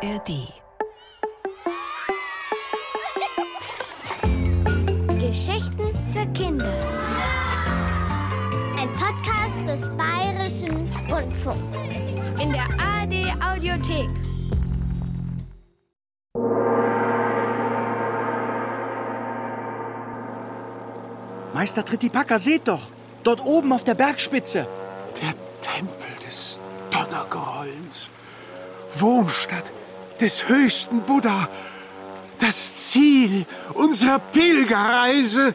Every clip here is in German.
ARD. Geschichten für Kinder. Ein Podcast des Bayerischen Rundfunks. In der ARD Audiothek. Meister Trittipaka, seht doch! Dort oben auf der Bergspitze. Der Tempel des Donnergrollens. Wohnstatt des höchsten Buddha. Das Ziel unserer Pilgerreise.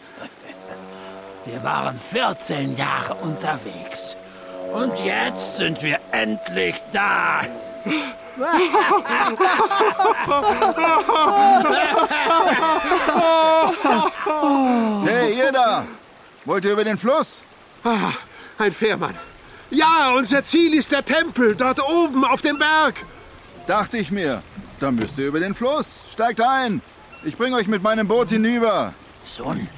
Wir waren 14 Jahre unterwegs. Und jetzt sind wir endlich da. Hey, ihr da! Wollt ihr über den Fluss? Ah, ein Fährmann. Ja, unser Ziel ist der Tempel, dort oben auf dem Berg. Dachte ich mir. Dann müsst ihr über den Fluss. Steigt ein. Ich bringe euch mit meinem Boot hinüber. Sohn,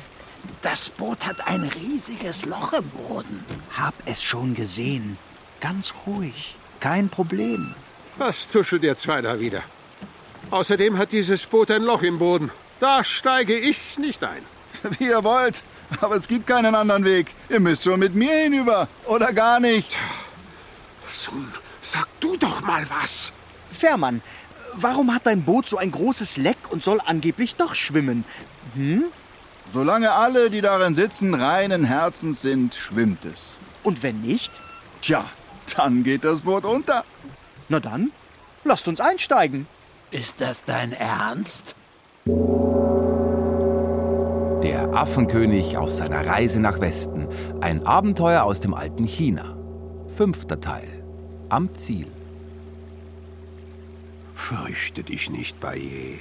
das Boot hat ein riesiges Loch im Boden. Hab es schon gesehen. Ganz ruhig. Kein Problem. Was tuschelt ihr zwei da wieder? Außerdem hat dieses Boot ein Loch im Boden. Da steige ich nicht ein. Wie ihr wollt. Aber es gibt keinen anderen Weg. Ihr müsst schon mit mir hinüber. Oder gar nicht. Sun, sag du doch mal was. Fährmann, warum hat dein Boot so ein großes Leck und soll angeblich doch schwimmen? Solange alle, die darin sitzen, reinen Herzens sind, schwimmt es. Und wenn nicht? Tja, dann geht das Boot unter. Na dann, lasst uns einsteigen. Ist das dein Ernst? Der Affenkönig auf seiner Reise nach Westen. Ein Abenteuer aus dem alten China. Fünfter Teil. Am Ziel. Fürchte dich nicht, Baye.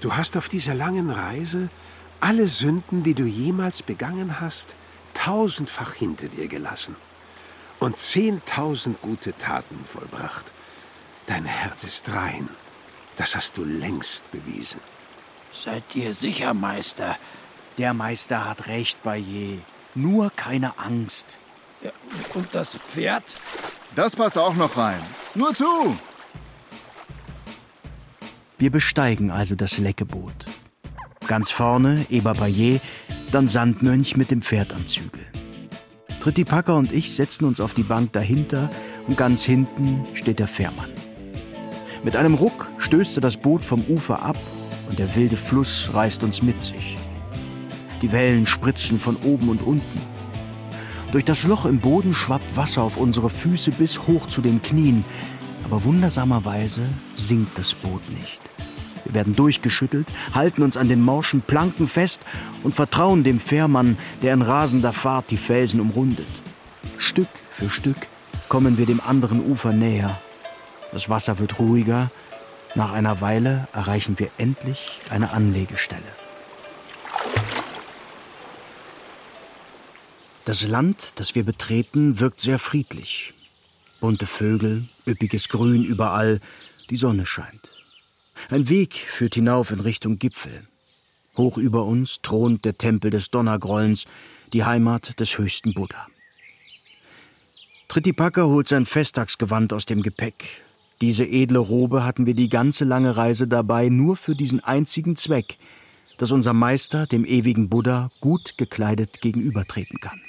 Du hast auf dieser langen Reise alle Sünden, die du jemals begangen hast, tausendfach hinter dir gelassen und zehntausend gute Taten vollbracht. Dein Herz ist rein. Das hast du längst bewiesen. Seid ihr sicher, Meister? Der Meister hat recht, Baye. Nur keine Angst. Ja, und das Pferd? Das passt auch noch rein. Nur zu. Wir besteigen also das Leckeboot. Ganz vorne Eber Baye, dann Sandmönch mit dem Pferd am Zügel. Trittipaka und ich setzen uns auf die Bank dahinter und ganz hinten steht der Fährmann. Mit einem Ruck stößt er das Boot vom Ufer ab und der wilde Fluss reißt uns mit sich. Die Wellen spritzen von oben und unten. Durch das Loch im Boden schwappt Wasser auf unsere Füße bis hoch zu den Knien, aber wundersamerweise sinkt das Boot nicht. Wir werden durchgeschüttelt, halten uns an den morschen Planken fest und vertrauen dem Fährmann, der in rasender Fahrt die Felsen umrundet. Stück für Stück kommen wir dem anderen Ufer näher. Das Wasser wird ruhiger. Nach einer Weile erreichen wir endlich eine Anlegestelle. Das Land, das wir betreten, wirkt sehr friedlich. Bunte Vögel, üppiges Grün überall, die Sonne scheint. Ein Weg führt hinauf in Richtung Gipfel. Hoch über uns thront der Tempel des Donnergrollens, die Heimat des höchsten Buddha. Trittipaka holt sein Festtagsgewand aus dem Gepäck. Diese edle Robe hatten wir die ganze lange Reise dabei nur für diesen einzigen Zweck, dass unser Meister dem ewigen Buddha gut gekleidet gegenübertreten kann.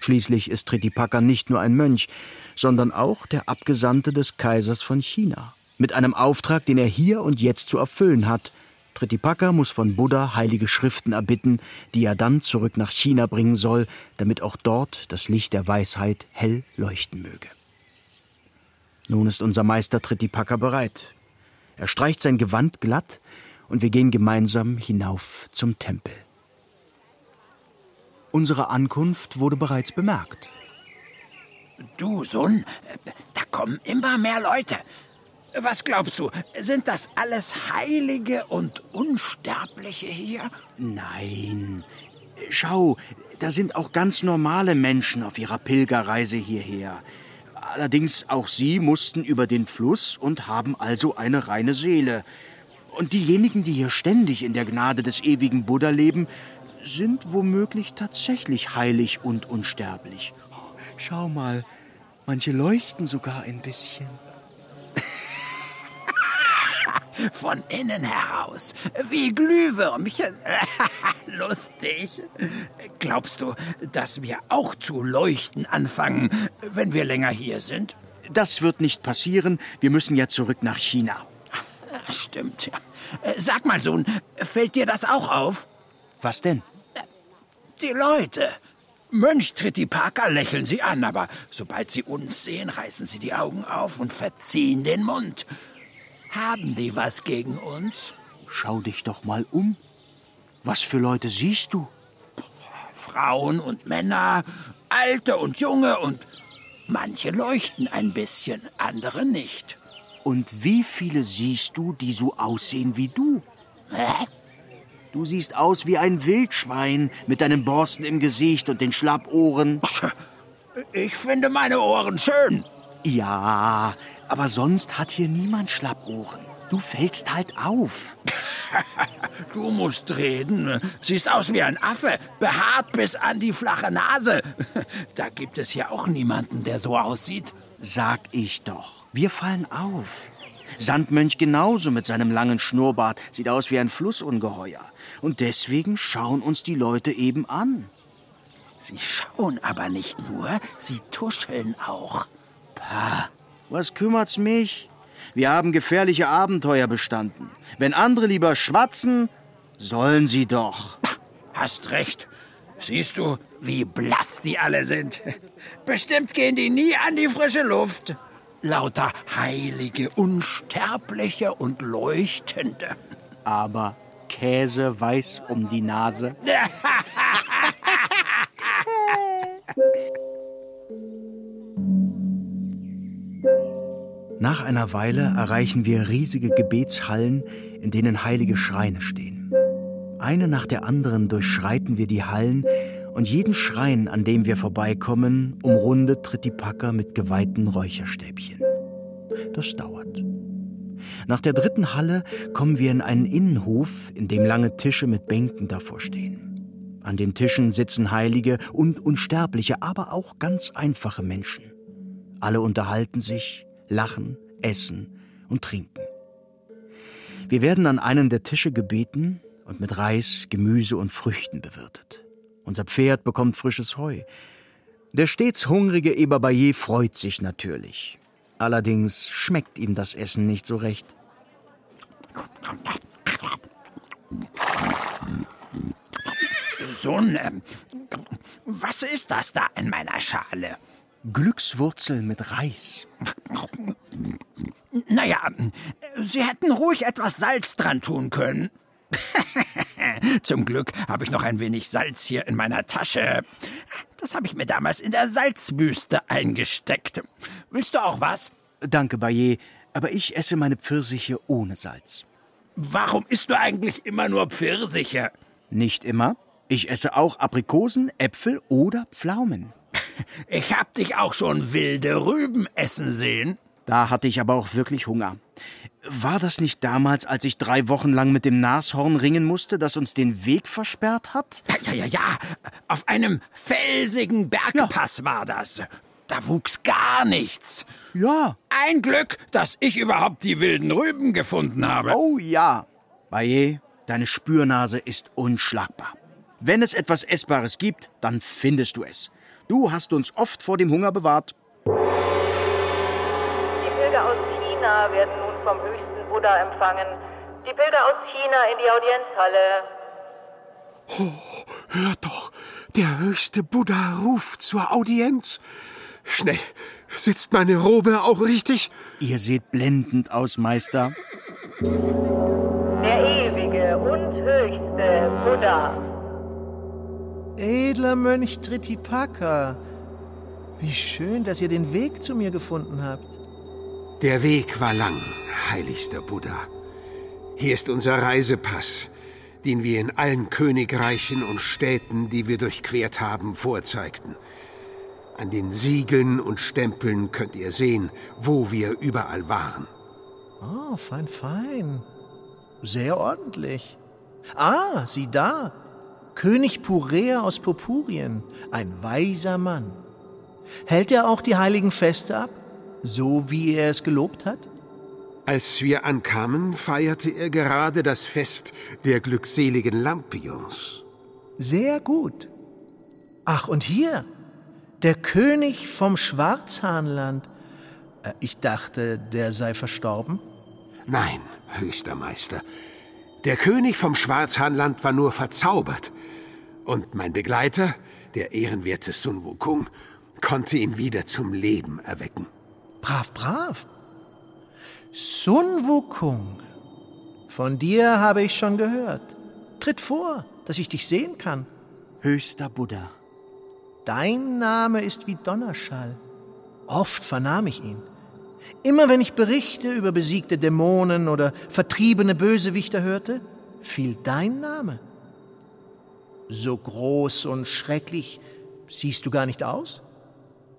Schließlich ist Trittipaka nicht nur ein Mönch, sondern auch der Abgesandte des Kaisers von China. Mit einem Auftrag, den er hier und jetzt zu erfüllen hat. Trittipaka muss von Buddha heilige Schriften erbitten, die er dann zurück nach China bringen soll, damit auch dort das Licht der Weisheit hell leuchten möge. Nun ist unser Meister Trittipaka bereit. Er streicht sein Gewand glatt und wir gehen gemeinsam hinauf zum Tempel. Unsere Ankunft wurde bereits bemerkt. Du, Sohn, da kommen immer mehr Leute. Was glaubst du, sind das alles Heilige und Unsterbliche hier? Nein. Schau, da sind auch ganz normale Menschen auf ihrer Pilgerreise hierher. Allerdings auch sie mussten über den Fluss und haben also eine reine Seele. Und diejenigen, die hier ständig in der Gnade des ewigen Buddha leben, sind womöglich tatsächlich heilig und unsterblich. Schau mal, manche leuchten sogar ein bisschen. Von innen heraus, wie Glühwürmchen. Lustig. Glaubst du, dass wir auch zu leuchten anfangen, wenn wir länger hier sind? Das wird nicht passieren. Wir müssen ja zurück nach China. Stimmt, ja. Sag mal, Sohn, fällt dir das auch auf? Was denn? Die Leute. Mönch Trittipaka lächeln sie an, aber sobald sie uns sehen, reißen sie die Augen auf und verziehen den Mund. Haben die was gegen uns? Schau dich doch mal um. Was für Leute siehst du? Frauen und Männer, Alte und Junge und manche leuchten ein bisschen, andere nicht. Und wie viele siehst du, die so aussehen wie du? Hä? Du siehst aus wie ein Wildschwein mit deinen Borsten im Gesicht und den Schlappohren. Ich finde meine Ohren schön. Ja, aber sonst hat hier niemand Schlappohren. Du fällst halt auf. Du musst reden. Siehst aus wie ein Affe, behaart bis an die flache Nase. Da gibt es ja auch niemanden, der so aussieht. Sag ich doch. Wir fallen auf. Sandmönch genauso mit seinem langen Schnurrbart sieht aus wie ein Flussungeheuer. Und deswegen schauen uns die Leute eben an. Sie schauen aber nicht nur, sie tuscheln auch. Pah, was kümmert's mich? Wir haben gefährliche Abenteuer bestanden. Wenn andere lieber schwatzen, sollen sie doch. Hast recht. Siehst du, wie blass die alle sind? Bestimmt gehen die nie an die frische Luft. Lauter heilige, unsterbliche und leuchtende. Aber Käse weiß um die Nase. Nach einer Weile erreichen wir riesige Gebetshallen, in denen heilige Schreine stehen. Eine nach der anderen durchschreiten wir die Hallen und jeden Schrein, an dem wir vorbeikommen, umrundet Trittipaka mit geweihten Räucherstäbchen. Das dauert. Nach der dritten Halle kommen wir in einen Innenhof, in dem lange Tische mit Bänken davor stehen. An den Tischen sitzen Heilige und Unsterbliche, aber auch ganz einfache Menschen. Alle unterhalten sich, lachen, essen und trinken. Wir werden an einen der Tische gebeten und mit Reis, Gemüse und Früchten bewirtet. Unser Pferd bekommt frisches Heu. Der stets hungrige Eberbayer freut sich natürlich. Allerdings schmeckt ihm das Essen nicht so recht. Sohn, ähm, was ist das da in meiner Schale? Glückswurzeln mit Reis. Naja, Sie hätten ruhig etwas Salz dran tun können. Zum Glück habe ich noch ein wenig Salz hier in meiner Tasche. Das habe ich mir damals in der Salzwüste eingesteckt. Willst du auch was? Danke, Bayer, aber ich esse meine Pfirsiche ohne Salz. Warum isst du eigentlich immer nur Pfirsiche? Nicht immer. Ich esse auch Aprikosen, Äpfel oder Pflaumen. Ich hab dich auch schon wilde Rüben essen sehen. Da hatte ich aber auch wirklich Hunger. War das nicht damals, als ich drei Wochen lang mit dem Nashorn ringen musste, das uns den Weg versperrt hat? Ja, ja, ja, ja. Auf einem felsigen Bergpass ja. war das. Da wuchs gar nichts. Ja. Ein Glück, dass ich überhaupt die wilden Rüben gefunden habe. Oh ja. Baye, deine Spürnase ist unschlagbar. Wenn es etwas Essbares gibt, dann findest du es. Du hast uns oft vor dem Hunger bewahrt. Die Pilger aus China werden nun vom höchsten Buddha empfangen. Die Pilger aus China in die Oh, Audienzhalle. hört doch, der höchste Buddha ruft zur Audienz. Schnell, sitzt meine Robe auch richtig? Ihr seht blendend aus, Meister. Der ewige und höchste Buddha. Edler Mönch Trittipaka, wie schön, dass ihr den Weg zu mir gefunden habt. Der Weg war lang, heiligster Buddha. Hier ist unser Reisepass, den wir in allen Königreichen und Städten, die wir durchquert haben, vorzeigten. An den Siegeln und Stempeln könnt ihr sehen, wo wir überall waren. Oh, fein, fein. Sehr ordentlich. Ah, sieh da. König Purea aus Purpurien, ein weiser Mann. Hält er auch die heiligen Feste ab, so wie er es gelobt hat? Als wir ankamen, feierte er gerade das Fest der glückseligen Lampions. Sehr gut. Ach, und hier, der König vom Schwarzhahnland. Äh, Ich dachte, der sei verstorben. Nein, höchster Meister. Der König vom Schwarzhahnland war nur verzaubert. Und mein Begleiter, der ehrenwerte Sun Wukong, konnte ihn wieder zum Leben erwecken. Brav, brav. Sun Wukong. Von dir habe ich schon gehört. Tritt vor, dass ich dich sehen kann. Höchster Buddha. Dein Name ist wie Donnerschall. Oft vernahm ich ihn. Immer wenn ich Berichte über besiegte Dämonen oder vertriebene Bösewichter hörte, fiel dein Name. So groß und schrecklich siehst du gar nicht aus?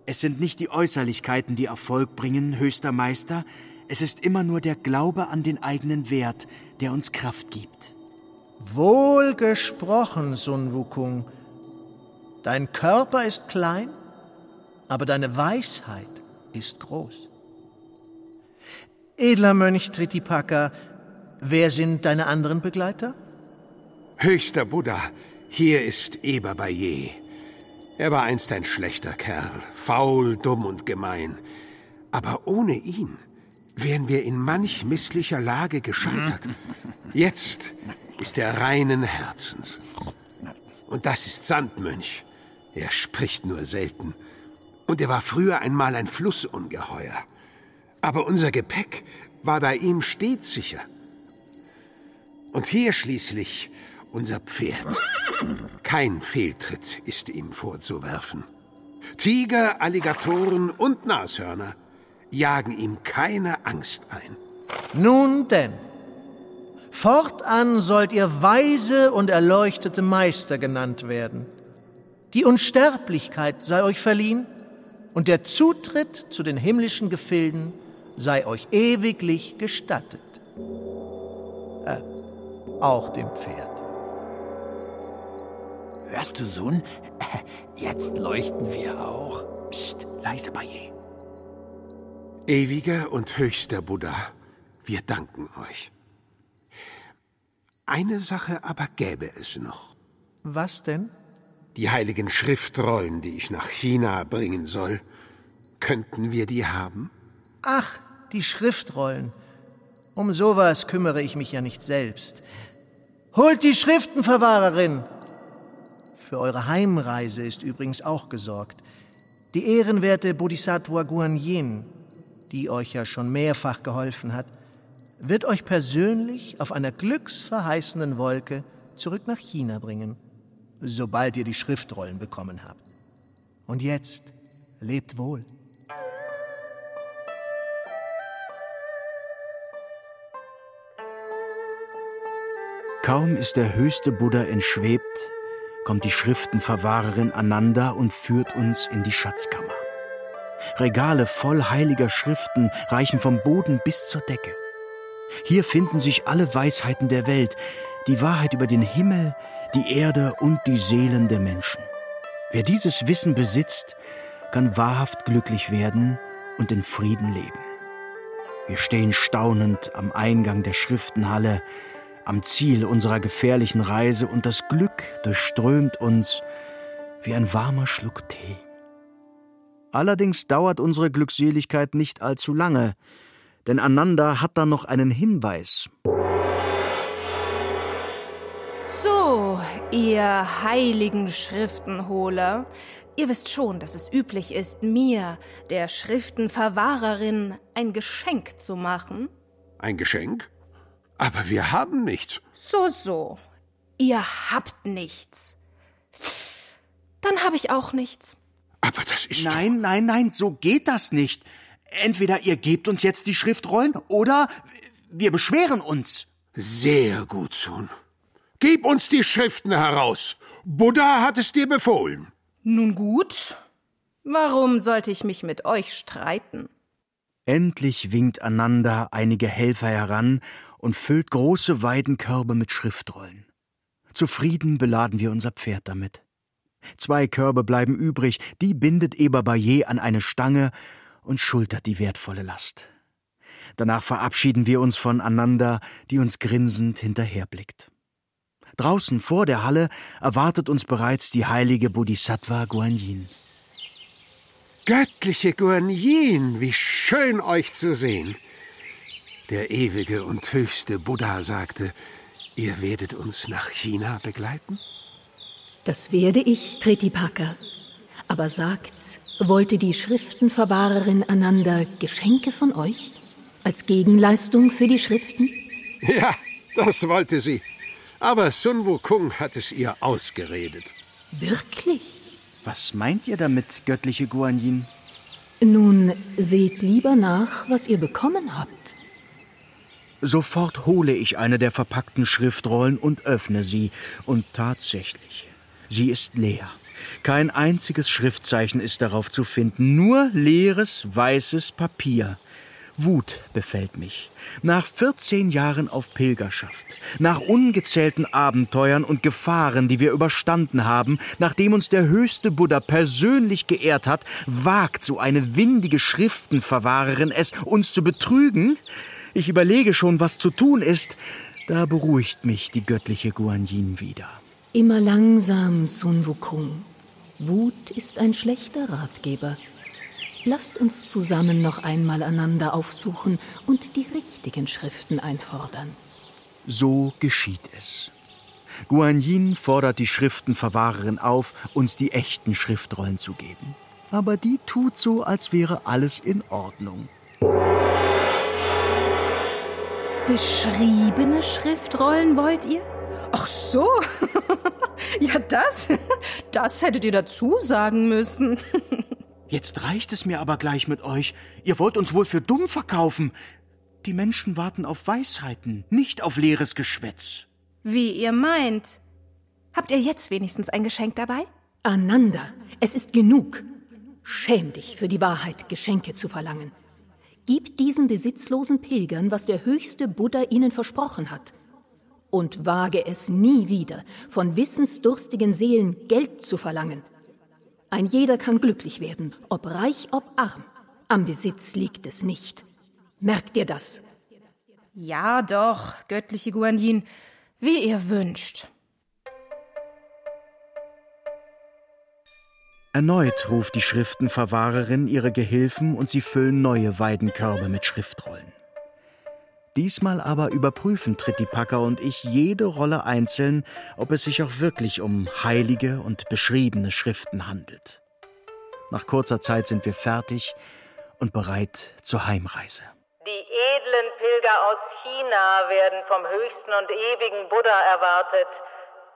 Es sind nicht die Äußerlichkeiten, die Erfolg bringen, höchster Meister, es ist immer nur der Glaube an den eigenen Wert, der uns Kraft gibt. Wohl gesprochen, Sun Wukong. Dein Körper ist klein, aber deine Weisheit ist groß. Edler Mönch Tritipaka, wer sind deine anderen Begleiter? Höchster Buddha, hier ist Eber Baye. Er war einst ein schlechter Kerl, faul, dumm und gemein. Aber ohne ihn wären wir in manch misslicher Lage gescheitert. Jetzt ist er reinen Herzens. Und das ist Sandmönch. Er spricht nur selten. Und er war früher einmal ein Flussungeheuer. Aber unser Gepäck war bei ihm stets sicher. Und hier schließlich unser Pferd. Kein Fehltritt ist ihm vorzuwerfen. Tiger, Alligatoren und Nashörner jagen ihm keine Angst ein. Nun denn, fortan sollt ihr weise und erleuchtete Meister genannt werden. Die Unsterblichkeit sei euch verliehen und der Zutritt zu den himmlischen Gefilden sei euch ewiglich gestattet. Äh, auch dem Pferd. Hörst du, Sohn? Jetzt leuchten wir auch. Psst, leise Baye. Ewiger und höchster Buddha, wir danken euch. Eine Sache aber gäbe es noch. Was denn? Die heiligen Schriftrollen, die ich nach China bringen soll. Könnten wir die haben? Ach, die Schriftrollen. Um sowas kümmere ich mich ja nicht selbst. Holt die Schriftenverwahrerin! Für eure Heimreise ist übrigens auch gesorgt. Die ehrenwerte Bodhisattva Guanyin, die euch ja schon mehrfach geholfen hat, wird euch persönlich auf einer glücksverheißenden Wolke zurück nach China bringen, sobald ihr die Schriftrollen bekommen habt. Und jetzt lebt wohl. Kaum ist der höchste Buddha entschwebt, kommt die Schriftenverwahrerin Ananda und führt uns in die Schatzkammer. Regale voll heiliger Schriften reichen vom Boden bis zur Decke. Hier finden sich alle Weisheiten der Welt, die Wahrheit über den Himmel, die Erde und die Seelen der Menschen. Wer dieses Wissen besitzt, kann wahrhaft glücklich werden und in Frieden leben. Wir stehen staunend am Eingang der Schriftenhalle, am Ziel unserer gefährlichen Reise und das Glück durchströmt uns wie ein warmer Schluck Tee. Allerdings dauert unsere Glückseligkeit nicht allzu lange, denn Ananda hat da noch einen Hinweis. So, ihr heiligen Schriftenholer, ihr wisst schon, dass es üblich ist, mir, der Schriftenverwahrerin, ein Geschenk zu machen. Ein Geschenk? Aber wir haben nichts. So, so. Ihr habt nichts. Dann habe ich auch nichts. Aber das ist. Nein, nein, nein, so geht das nicht. Entweder ihr gebt uns jetzt die Schriftrollen oder wir beschweren uns. Sehr gut, Sohn. Gib uns die Schriften heraus. Buddha hat es dir befohlen. Nun gut. Warum sollte ich mich mit euch streiten? Endlich winkt Ananda einige Helfer heran und füllt große Weidenkörbe mit Schriftrollen. Zufrieden beladen wir unser Pferd damit. Zwei Körbe bleiben übrig, die bindet Eber Baye an eine Stange und schultert die wertvolle Last. Danach verabschieden wir uns voneinander, die uns grinsend hinterherblickt. Draußen vor der Halle erwartet uns bereits die heilige Bodhisattva Guanyin. Göttliche Guanyin, wie schön euch zu sehen. Der ewige und höchste Buddha sagte, ihr werdet uns nach China begleiten? Das werde ich, Tretipaka. Aber sagt, wollte die Schriftenverwahrerin Ananda Geschenke von euch? Als Gegenleistung für die Schriften? Ja, das wollte sie. Aber Sun Wukong hat es ihr ausgeredet. Wirklich? Was meint ihr damit, göttliche Guanyin? Nun, seht lieber nach, was ihr bekommen habt. Sofort hole ich eine der verpackten Schriftrollen und öffne sie. Und tatsächlich, sie ist leer. Kein einziges Schriftzeichen ist darauf zu finden, nur leeres, weißes Papier. Wut befällt mich. Nach 14 Jahren auf Pilgerschaft, nach ungezählten Abenteuern und Gefahren, die wir überstanden haben, nachdem uns der höchste Buddha persönlich geehrt hat, wagt so eine windige Schriftenverwahrerin es, uns zu betrügen? Ich überlege schon, was zu tun ist. Da beruhigt mich die göttliche Guanyin wieder. Immer langsam, Sun Wukong. Wut ist ein schlechter Ratgeber. Lasst uns zusammen noch einmal einander aufsuchen und die richtigen Schriften einfordern. So geschieht es. Guanyin fordert die Schriftenverwahrerin auf, uns die echten Schriftrollen zu geben. Aber die tut so, als wäre alles in Ordnung. Beschriebene Schriftrollen wollt ihr? Ach so. ja, das. Das hättet ihr dazu sagen müssen. Jetzt reicht es mir aber gleich mit euch. Ihr wollt uns wohl für dumm verkaufen. Die Menschen warten auf Weisheiten, nicht auf leeres Geschwätz. Wie ihr meint. Habt ihr jetzt wenigstens ein Geschenk dabei? Ananda, es ist genug. Schäm dich, für die Wahrheit Geschenke zu verlangen. Gib diesen besitzlosen Pilgern, was der höchste Buddha ihnen versprochen hat. Und wage es nie wieder, von wissensdurstigen Seelen Geld zu verlangen. Ein jeder kann glücklich werden, ob reich, ob arm. Am Besitz liegt es nicht. Merkt ihr das? Ja, doch, göttliche Guanyin, wie ihr wünscht. Erneut ruft die Schriftenverwahrerin ihre Gehilfen und sie füllen neue Weidenkörbe mit Schriftrollen. Diesmal aber überprüfen Tritipaka und ich jede Rolle einzeln, ob es sich auch wirklich um heilige und beschriebene Schriften handelt. Nach kurzer Zeit sind wir fertig und bereit zur Heimreise. Die edlen Pilger aus China werden vom höchsten und ewigen Buddha erwartet.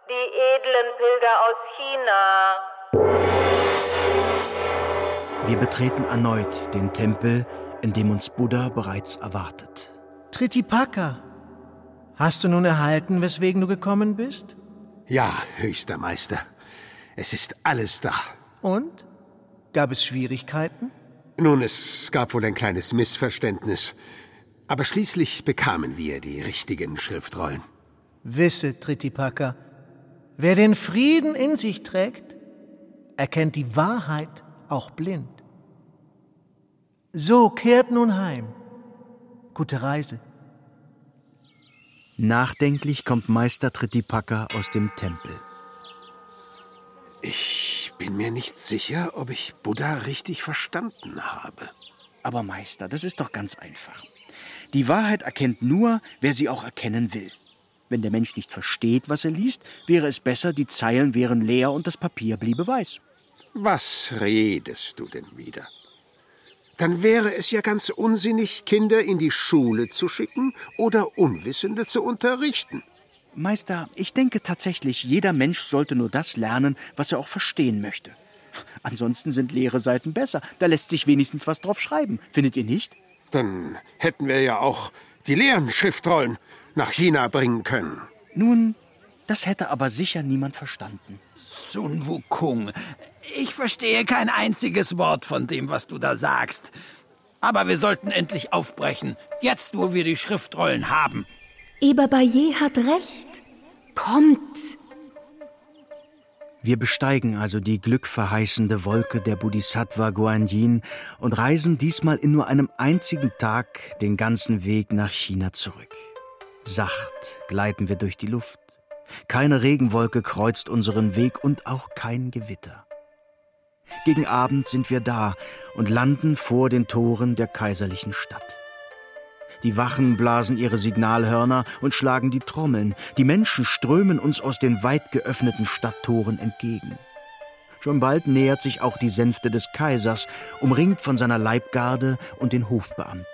Die edlen Pilger aus China. Wir betreten erneut den Tempel, in dem uns Buddha bereits erwartet. Tritipaka, hast du nun erhalten, weswegen du gekommen bist? Ja, höchster Meister. Es ist alles da. Und? Gab es Schwierigkeiten? Nun, es gab wohl ein kleines Missverständnis. Aber schließlich bekamen wir die richtigen Schriftrollen. Wisse, Tritipaka, wer den Frieden in sich trägt, erkennt die Wahrheit auch blind. So kehrt nun heim. Gute Reise. Nachdenklich kommt Meister Tritipaka aus dem Tempel. Ich bin mir nicht sicher, ob ich Buddha richtig verstanden habe. Aber Meister, das ist doch ganz einfach. Die Wahrheit erkennt nur, wer sie auch erkennen will. Wenn der Mensch nicht versteht, was er liest, wäre es besser, die Zeilen wären leer und das Papier bliebe weiß. Was redest du denn wieder? Dann wäre es ja ganz unsinnig, Kinder in die Schule zu schicken oder Unwissende zu unterrichten. Meister, ich denke tatsächlich, jeder Mensch sollte nur das lernen, was er auch verstehen möchte. Ansonsten sind leere Seiten besser. Da lässt sich wenigstens was drauf schreiben. Findet ihr nicht? Dann hätten wir ja auch die leeren Schriftrollen nach China bringen können. Nun, das hätte aber sicher niemand verstanden. Sun Wukong, ich verstehe kein einziges Wort von dem, was du da sagst. Aber wir sollten endlich aufbrechen, jetzt wo wir die Schriftrollen haben. Eber Baye hat recht. Kommt! Wir besteigen also die glückverheißende Wolke der Bodhisattva Guanyin und reisen diesmal in nur einem einzigen Tag den ganzen Weg nach China zurück. Sacht gleiten wir durch die Luft. Keine Regenwolke kreuzt unseren Weg und auch kein Gewitter. Gegen Abend sind wir da und landen vor den Toren der kaiserlichen Stadt. Die Wachen blasen ihre Signalhörner und schlagen die Trommeln. Die Menschen strömen uns aus den weit geöffneten Stadttoren entgegen. Schon bald nähert sich auch die Sänfte des Kaisers, umringt von seiner Leibgarde und den Hofbeamten.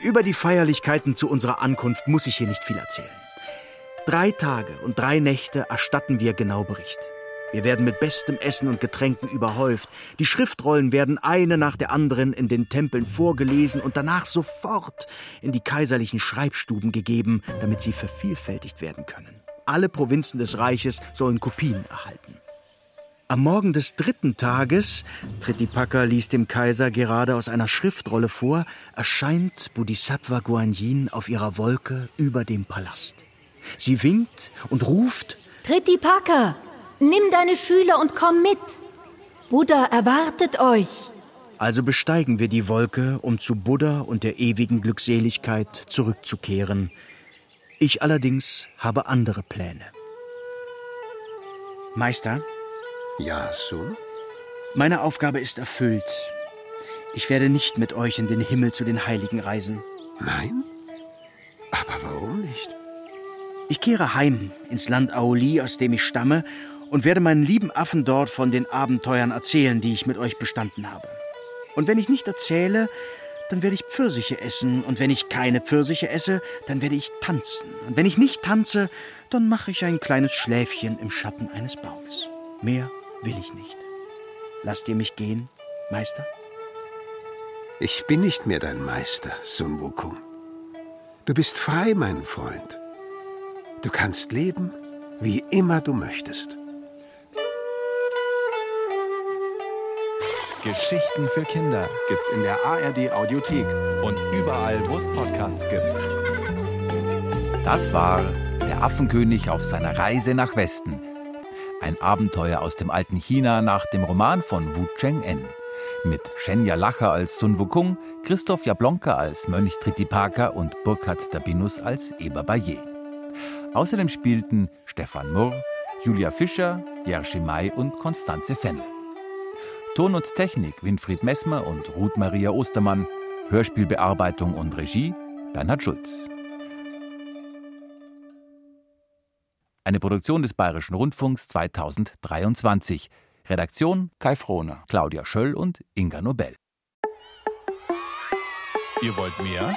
Über die Feierlichkeiten zu unserer Ankunft muss ich hier nicht viel erzählen. Drei Tage und drei Nächte erstatten wir genau Bericht. Wir werden mit bestem Essen und Getränken überhäuft. Die Schriftrollen werden eine nach der anderen in den Tempeln vorgelesen und danach sofort in die kaiserlichen Schreibstuben gegeben, damit sie vervielfältigt werden können. Alle Provinzen des Reiches sollen Kopien erhalten. Am Morgen des dritten Tages, Tritipaka liest dem Kaiser gerade aus einer Schriftrolle vor, erscheint Bodhisattva Guanyin auf ihrer Wolke über dem Palast. Sie winkt und ruft Tritipaka, Nimm deine Schüler und komm mit. Buddha erwartet euch. Also besteigen wir die Wolke, um zu Buddha und der ewigen Glückseligkeit zurückzukehren. Ich allerdings habe andere Pläne. Meister? Ja, so? Meine Aufgabe ist erfüllt. Ich werde nicht mit euch in den Himmel zu den Heiligen reisen. Nein? Aber warum nicht? Ich kehre heim ins Land Aoli, aus dem ich stamme, und werde meinen lieben Affen dort von den Abenteuern erzählen, die ich mit euch bestanden habe. Und wenn ich nicht erzähle, dann werde ich Pfirsiche essen, und wenn ich keine Pfirsiche esse, dann werde ich tanzen. Und wenn ich nicht tanze, dann mache ich ein kleines Schläfchen im Schatten eines Baumes. Mehr will ich nicht. Lasst ihr mich gehen, Meister? Ich bin nicht mehr dein Meister, Sun Wukong. Du bist frei, mein Freund. Du kannst leben, wie immer du möchtest. Geschichten für Kinder gibt's in der ARD Audiothek und überall, wo es Podcasts gibt. Das war Der Affenkönig auf seiner Reise nach Westen. Ein Abenteuer aus dem alten China nach dem Roman von Wu Cheng-en. Mit Shenya Lacher als Sun Wukong, Christoph Jablonka als Mönch Tritipaka und Burkhard Dabinus als Eber Baye. Außerdem spielten Stefan Murr, Julia Fischer, Jerzy May und Konstanze Fennel. Ton und Technik Winfried Messmer und Ruth Maria Ostermann. Hörspielbearbeitung und Regie Bernhard Schulz. Eine Produktion des Bayerischen Rundfunks 2023. Redaktion Kai Frohner, Claudia Schöll und Inga Nobel. Ihr wollt mehr?